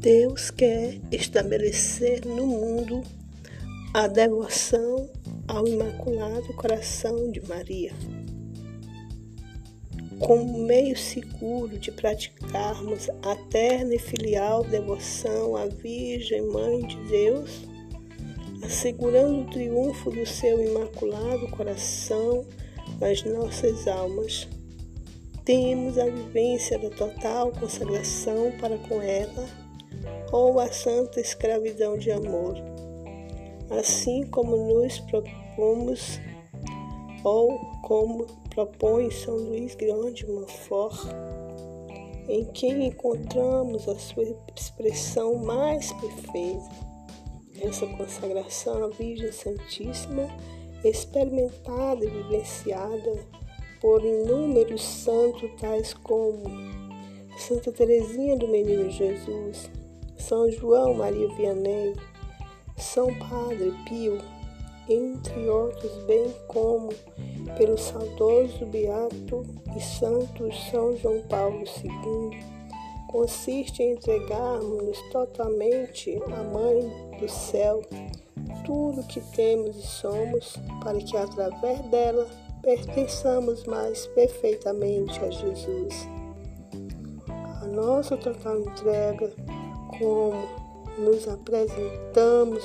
Deus quer estabelecer no mundo a devoção ao Imaculado Coração de Maria. Como meio seguro de praticarmos a terna e filial devoção à Virgem Mãe de Deus, assegurando o triunfo do seu Imaculado Coração nas nossas almas temos a vivência da total consagração para com ela ou a santa escravidão de amor, assim como nos propomos ou como propõe São Luís Grande Montfort, em quem encontramos a sua expressão mais perfeita. Essa consagração à Virgem Santíssima, experimentada e vivenciada por inúmeros santos tais como Santa Teresinha do Menino Jesus, São João Maria Vianney, São Padre Pio, entre outros, bem como pelo saudoso Beato e Santo São João Paulo II, consiste em entregarmos totalmente à Mãe do Céu tudo que temos e somos, para que através dela pertençamos mais perfeitamente a Jesus. A nossa total entrega, como nos apresentamos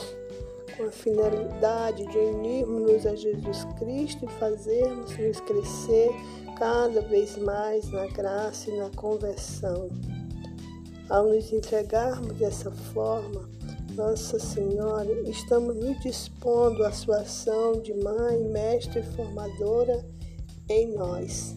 com a finalidade de unirmos-nos a Jesus Cristo e fazermos-nos crescer cada vez mais na graça e na conversão. Ao nos entregarmos dessa forma, nossa Senhora, estamos nos dispondo à sua ação de mãe, mestre e formadora em nós.